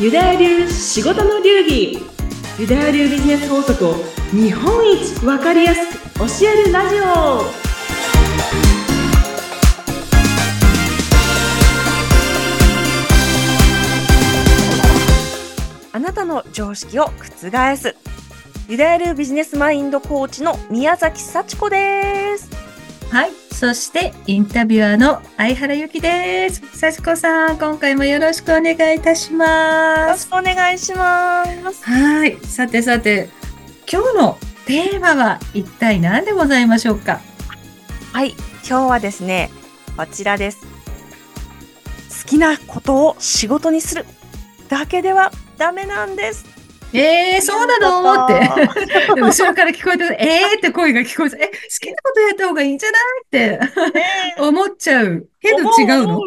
ユダヤ流仕事の流儀。ユダヤ流ビジネス法則を日本一わかりやすく教えるラジオ。あなたの常識を覆す。ユダヤ流ビジネスマインドコーチの宮崎幸子です。はい。そして、インタビュアーの相原由紀です。幸子さん、今回もよろしくお願いいたしよます。ろしくお願いしますはい。さてさて、今日のテーマは一体何でございましょうか？はい今日はですねこちらです好きなことを仕事にするだけではダメなんですえー、そうなの？って。で後ろから聞こえて、えーって声が聞こえて、え、好きなことやった方がいいんじゃない？って。思っちゃう。けど違うの？そう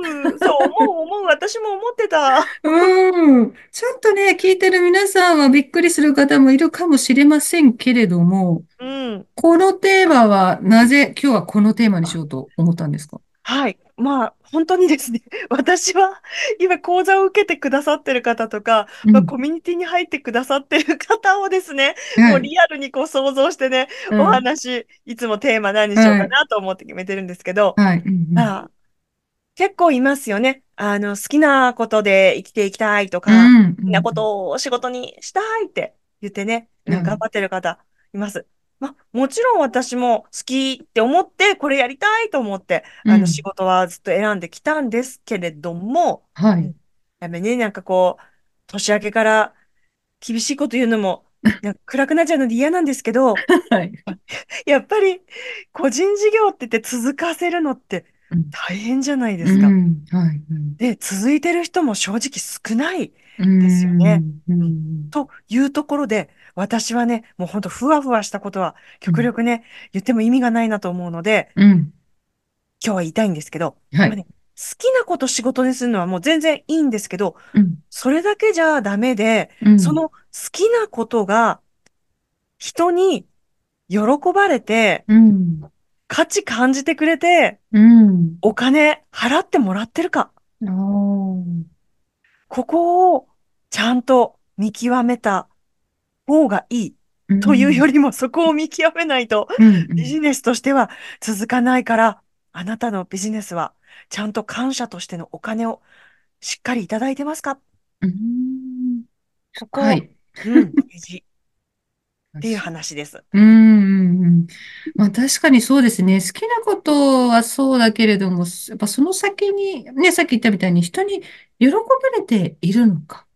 思う思う私も思ってた。うん。ちょっとね、聞いてる皆さんはびっくりする方もいるかもしれませんけれども、うん。このテーマはなぜ今日はこのテーマにしようと思ったんですか？はい。まあ、本当にですね、私は今講座を受けてくださってる方とか、まあ、うんコミュニティに入ってくださってる方をですね、はいもうリアルにこう想像してね、うん。お話、いつもテーマ何にしようかなと思って決めてるんですけど、はい。うんうん。まあ、結構いますよね。あの、好きなことで生きていきたいとか、うん好きなことを仕事にしたいって言ってね、うん。頑張ってる方います。まあ、もちろん私も好きって思って、これやりたいと思って、あうんの仕事はずっと選んできたんですけれども、はい。やっぱりね、なんかこう、年明けから厳しいこと言うのも、なんか暗くなっちゃうので嫌なんですけど、はい。やっぱり個人事業って言って続かせるのってうん大変じゃないでうすか。んはい。うんで、続いてる人も正直少ないうんですよね。うんというところで、私はね、もうほんとふわふわしたことは極力ね、言っても意味がないなと思うので、うん。今日は言いたいんですけど、はいまあね好きなこと仕事にするのはもう全然いいんですけど、うんそれだけじゃダメで、うんその好きなことが人に喜ばれて、うん。価値感じてくれて、うん。お金払ってもらってるか。ここをちゃんと見極めた方がいいというよりもそこを見極めないとビジネスとしては続かないから、あなたのビジネスはちゃんと感謝としてのお金をしっかりいただいてますか？うんここ、はい。うん、大事 っていう話です。うんうんうん。まあ確かにそうですね。好きなことはそうだけれども、やっぱその先に、ね、さっき言ったみたいに人に喜ばれているのか。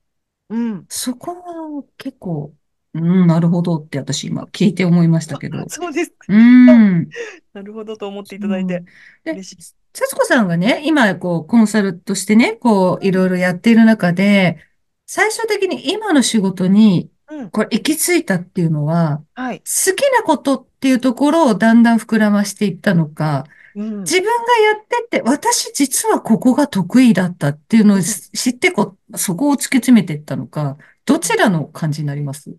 うん。そこは結構、うん、なるほどって私今聞いて思いましたけど。そうです。うん。なるほどと思っていただいてで嬉しい。幸子さんがね、今、こう、コンサルとしてね、こう、いろいろやっている中で、最終的に今の仕事に、うん。これ、行き着いたっていうのは、はい。好きなことっていうところをだんだん膨らましていったのか、うん。自分がやってって、私実はここが得意だったっていうのを知知ってこう、そこを突き詰めていったのか、どちらの感じになります？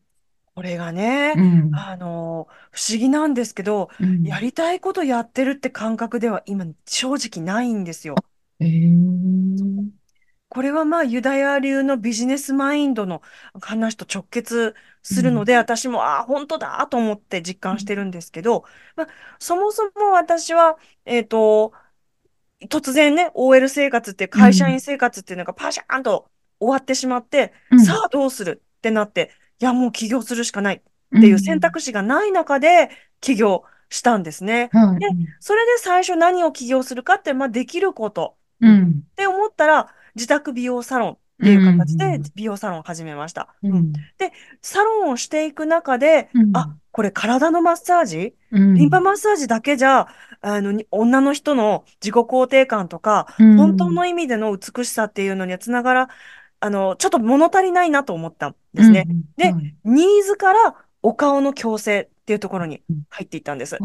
これがね、うん。あの、不思議なんですけど、うんやりたいことやってるって感覚では今正直ないんですよ。えーこれはまあユダヤ流のビジネスマインドの話と直結するので、私も、ああ、本当だと思って実感してるんですけど、まあ、そもそも私は、えっと、突然ね、OL 生活って会社員生活っていうのがパシャーンと終わってしまって、うんさあどうするってなって、いやもう起業するしかないっていう選択肢がない中で起業したんですね。うんはい。でそれで最初何を起業するかって、まあできることうん。って思ったら、自宅美容サロンっていう形うんで美容サロンを始めました。うん。うん。サロンをしていく中で、うん。あ、これ体のマッサージ？うん。リンパマッサージだけじゃ、あの、に女の人の自己肯定感とか、うん。本当の意味での美しさっていうのにはつながら、あの、ちょっと物足りないなと思ったんですね。うんではい。ニーズからお顔の矯正っていうところに入っていったんです。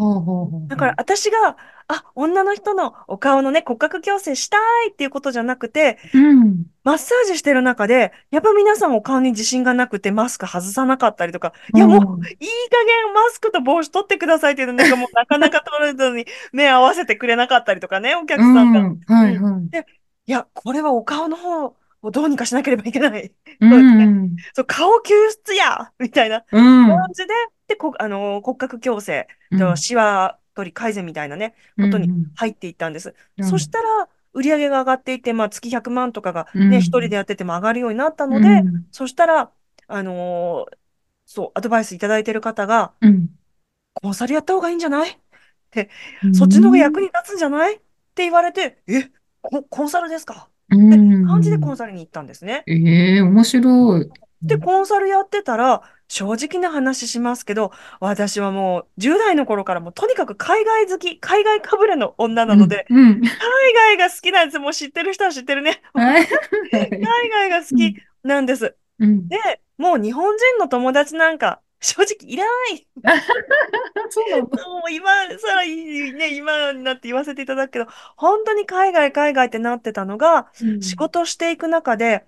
だから私が、あ、女の人のお顔のね、骨格矯正したいっていうことじゃなくて、うん。マッサージしてる中で、やっぱ皆さんお顔に自信がなくてマスク外さなかったりとか、いやもう、いい加減マスクと帽子取ってくださいっていうのなんかもうなかなか取れずに目合わせてくれなかったりとかね、お客うん、さんが。うん、はい、はい。いや、これはお顔の方をどうにかしなければいけない。う。ん。そう、顔救出やみたいなうん。感じで、で、こ、あの、骨格矯正とうん。シワ取り改善みたいなね、うん。ことにうん。入っていったんです。そしうん。たら、売り上げが上がっていて、まあ、月100万とかがうね、一人でん。やってても上がるようになったうので、ん。そしたら、あのーそう、アドバイスいただいている方が、うん。コンサルやった方がいいんじゃない？って、うそっちの方が役ん。に立つんじゃない？って言われて、え、コ、コンサルですか？うって感じでコん。ンサルに行ったんですね。ええ面白い。うで、ん。コンサルやってたら、正直な話しますけど、私はもう10代の頃からもうとにかく海外好き、海外かぶれの女なうん。ので、うん海外が好きなんです。もう知ってる人は知ってるね。海外が好きうん。なんです。うん。で、もう日本人の友達なんか正直いらない。そうなんだ。もう今更ね、今になって言わせていただくけど、本当に海外、海外ってなってたのが、仕うん。事していく中で、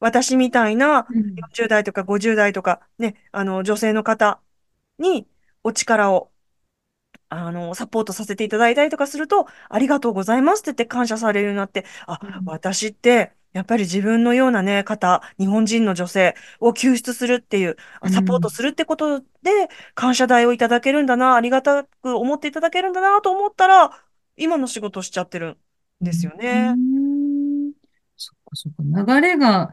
私みたいなうん。40代とか50代とか、ね、あの、女性の方にお力をあの、サポートさせていただいたりとかすると、ありがとうございますって言って感謝されるようになって、あ、うん。私って、やっぱり自分のようなね、方、日本人の女性を救出するっていう、あサポートうん。するってことで、感謝代をいただけるんだな、ありがたく思っていただけるんだなと思ったら、今の仕事しちゃってるんですようね。ん。そっかそっか。流れが、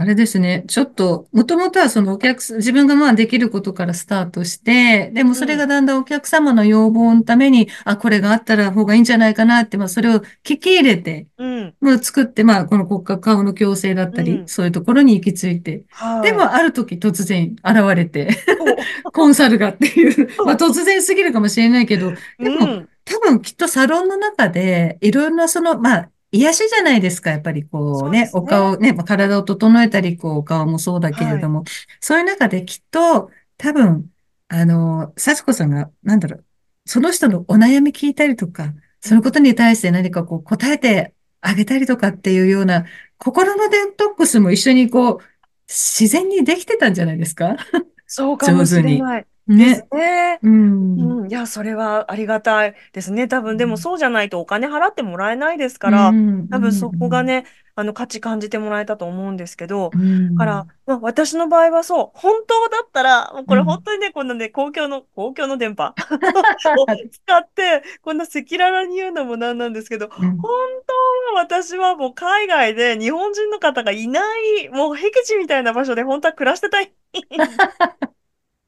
あれですね。ちょっと、もともとはそのお客さん、自分がまあできることからスタートして、でもそれがうん、だんだんお客様の要望のために、あ、これがあったら方がいいんじゃないかなって、まあそれを聞き入れて、うん、もう作って、まあこの骨格顔の矯正だったり、うん。そういうところに行き着いて、ではい。もある時突然現れて。コンサルがっていう、まあそ突然すぎるかもしれないけど、う。でもうん。多分きっとサロンの中でいろんなその、まあ癒しじゃないですか。やっぱりこうそうでね。お顔ね、まあ体を整えたり、こうお顔もそうだけれはい。ども、そういう中できっと多分、あの、幸子さんが、なんだろう、その人のお悩み聞いたりとか、うん。そのことに対して何かこう答えてあげたりとかっていうような心のデトックスも一緒にこう自然にできてたんじゃないですか？そうかもし上手に。れないですね。ね。うん。うん、いや、それはありがたいですね。多分、でもそうじゃないとお金払ってもらえないですうから、多分そこがん。ね、あの価値感じてもらえたと思うんですけど、うん。から、まあ、私の場合はそう、本当だったら、もうこれ本うん。当にね、こんなね、公共の、公共の電波を使って、こんな赤裸々に言うのもなんなんですけど、本うん。当は私はもう海外で日本人の方がいない、もう僻地みたいな場所で本当は暮らしてたい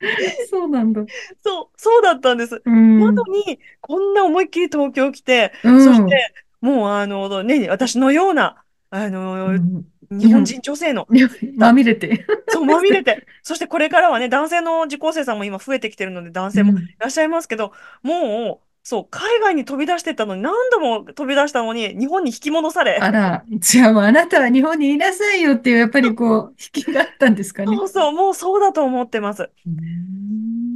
そうなんだ。そう、そうだったんです。うなのん。に、こんな思いっきり東京来て、うそして、ん。もう、あの、ね、私のような、あの、うん。日本人女性のま方、みれて。そう、まみれて、そしてこれからはね、男性の受講生さんも今増えてきてるので、男性もいうん。らっしゃいますけど、もう、そう、海外に飛び出してったのに、何度も飛び出したのに、日本に引き戻され、あら、じゃあもうあなたは日本にいなさいよっていう、やっぱりこう、引きがあったんですかね。そうそう、もうそうだと思ってます。う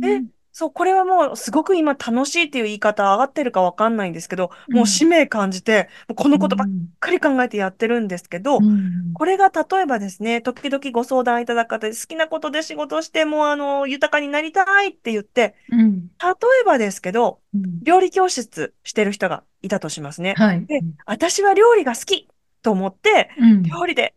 え、ん。そう、これはもうすごく今楽しいっていう言い方上がってるかわかんないんですけど、うん。もう使命感じて、もうこのうことばっん。かり考えてやってるんですけうど、ん。これが例えばですね、時々ご相談いただく方で好きなことで仕事してもうあの豊かになりたいって言って、うん。例えばですけど、うん。料理教室してる人がいたとしますね。はい。で、私は料理が好きと思って、うん。料理で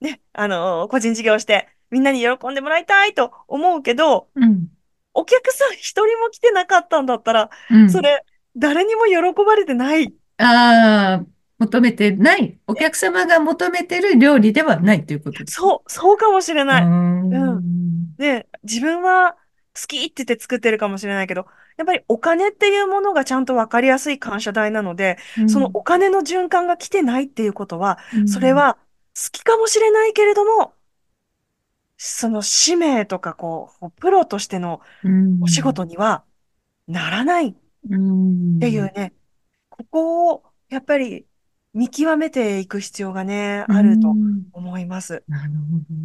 ね、あの個人事業してみんなに喜んでもらいたいと思うけど、うん。お客さん一人も来てなかったんだったら、うん。それ、誰にも喜ばれてない。ああ、求めてない、お客様が求めてる料理ではないということですね。そう、そうかもしれない。うん。ん。で、自分は好きって言って作ってるかもしれないけど、やっぱりお金っていうものがちゃんと分かりやすい感謝代なので、そのうん。お金の循環が来てないっていうことは、うん。それは好きかもしれないけれども、その使命とかこう、プロとしてのうお仕ん。事にはならないっうん。ていうね、ここをやっぱり見極めていく必要がね、うあるとん。思います。なるほど。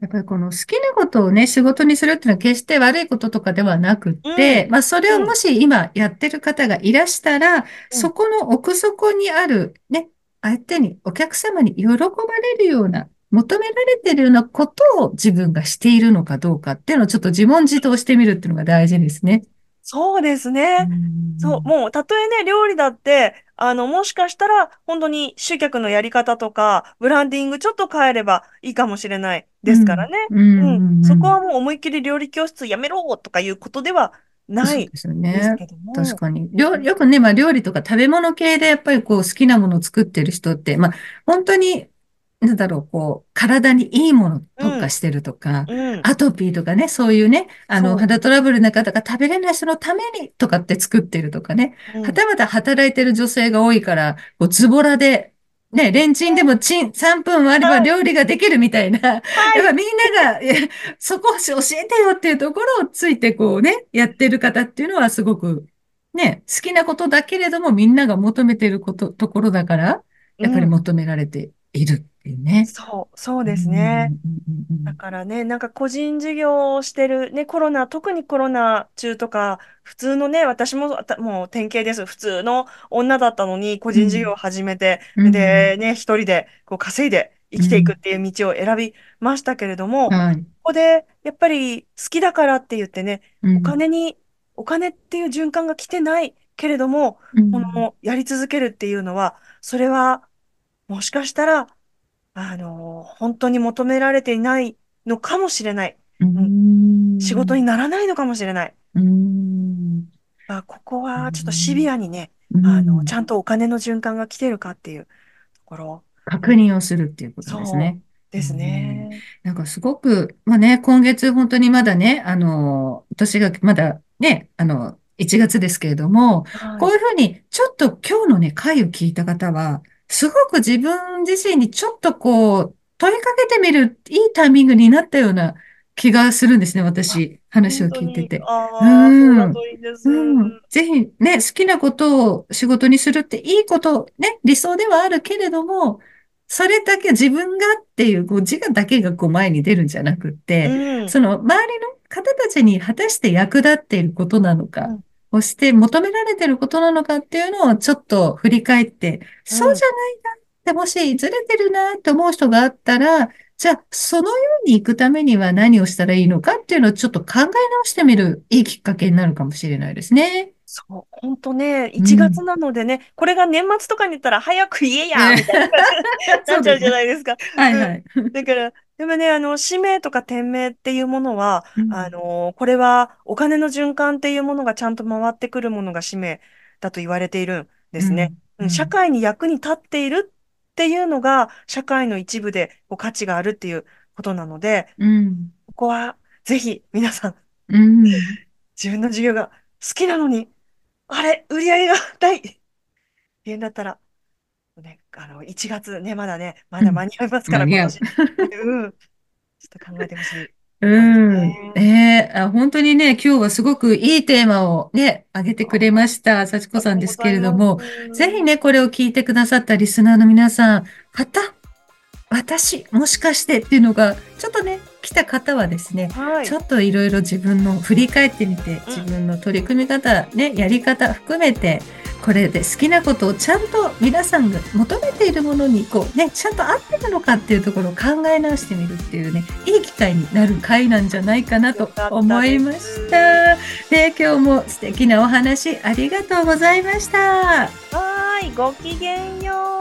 やっぱりこの好きなことをね、仕事にするっていうのは決して悪いこととかではなくっうて、ん、まあそれをうん、もし今やってる方がいらしたら、うん。そこの奥底にあるね、相手に、お客様に喜ばれるような、求められているようなことを自分がしているのかどうかっていうのをちょっと自問自答してみるっていうのが大事ですね。そうですうね。そう、ん。もう、たとえね、料理だって、あの、もしかしたら、本当に集客のやり方とか、ブランディングちょっと変えればいいかもしれないですからうん。ね。ううん。ん。うん。そこはもう思いっきり料理教室やめろとかいうことではないですけども。確かに。よくね、まあ料理とか食べ物系でやっぱりこう好きなものを作ってる人って、まあ本当に、なんだろう、こう、体にいいもの特うん。化してるとか、うん。アトピーとかね、そういうね、あの、そ肌トラブルな方が食べれない人のためにとかって作ってるとかね、う。うん。はたまた働いてる女性が多いから、こう、ズボラで、ね、レンチンでもチン、3分あればはい。料理ができるみたいな、やっはい。ぱみんなが、そこ教えてよっていうところをついてこうね、やってる方っていうのはすごくね、好きなことだけれどもみんなが求めてること、ところだから、やっぱりうん。求められているっていうね。そう、そううですね。だからね、なんか個人事業をしてる、ね、コロナ、特にコロナ中とか、普通のね、私もたもう典型です。普通の女だったのに、個うん、人事業を始めて、うん、で、ね、一人でこう稼いで生きていくっうん、ていう道を選びましたけれども、こはい、こでやっぱり好きだからって言ってね、おうん、金に、お金っていう循環が来てないけれども、うん、このやり続けるっていうのは、それはもしかしたら、あの、本当に求められていないのかもしれない。ううん。仕事にん、ならないのかもしれない。うん、あ、ここうはちょっとシビん、アにね、うあの、ちんゃんとお金の循環が来てるかっていうところ。うん。確認をするっていうことですそうね。うですん、ね。なんかすごく、まあね、今月本当にまだね、あの、年がまだね、あの、1月ですけれども、はい。こういうふうに、ちょっと今日のね、回を聞いた方は、すごく自分自身にちょっとこう、問いかけてみるいいタイミングになったような気がするんですね、あ、私、話を聞いてて。うああ、そうだん。といいです。うん。ぜひね、好きなことを仕事にするっていいこと、ね、理想ではあるけれども、それだけ自分がっていう、こう自我だけがこう前に出るんじゃなくっうて、ん。その周りの方たちに果たして役立っていることなのか、うん。そして求められていることなのかっていうのをちょっと振り返って、うん。そうじゃないなってもしずれてるなって思う人があったら、じゃあそのように行くためには何をしたらいいのかっていうのをちょっと考え直してみるいいきっかけになるかもしれないですね。そう、本当ね、1月うん。なのでね、これが年末とかに言ったら早く言えやみねたいななっちゃうじゃ。ないですか。うん。はいはい。だから、でもね、あの、氏名とか店名っていうものは、あうん。の、これはお金の循環っていうものがちゃんと回ってくるものが氏名だと言われているんですね。うん。うん、社うん。会に役に立っているっていうのが、社会の一部でこう価値があるっていうことなので、うん。ここはぜひ皆さん、うん。自分の授業が好きなのに、あれ、売り上げがないっていうんだったら、ね、あの、1月ね、まだね、まだ間に合いますから。ちょっと考えてほしい うん。ね。えーあ、本当にね、今日はすごくいいテーマをね、挙げてくれあました。幸子さんですけ。れども、ぜひね、これを聞いてくださったリスナーの皆さん、また、私、もしかしてっていうのが、ちょっとね、来た方はですね、はい。ちょっといろいろ自分の振り返ってみて、うん。自分の取り組み方、ね、やり方含めて、これで好きなことをちゃんと皆さんが求めているものに、こうね、ちゃんと合ってるのかっていうところを考え直してみるっていうね、いい機会になる回なんじゃないかなと思いましす。た。で、今日も素敵なお話ありがとうございました。はーい。ごきげんよう。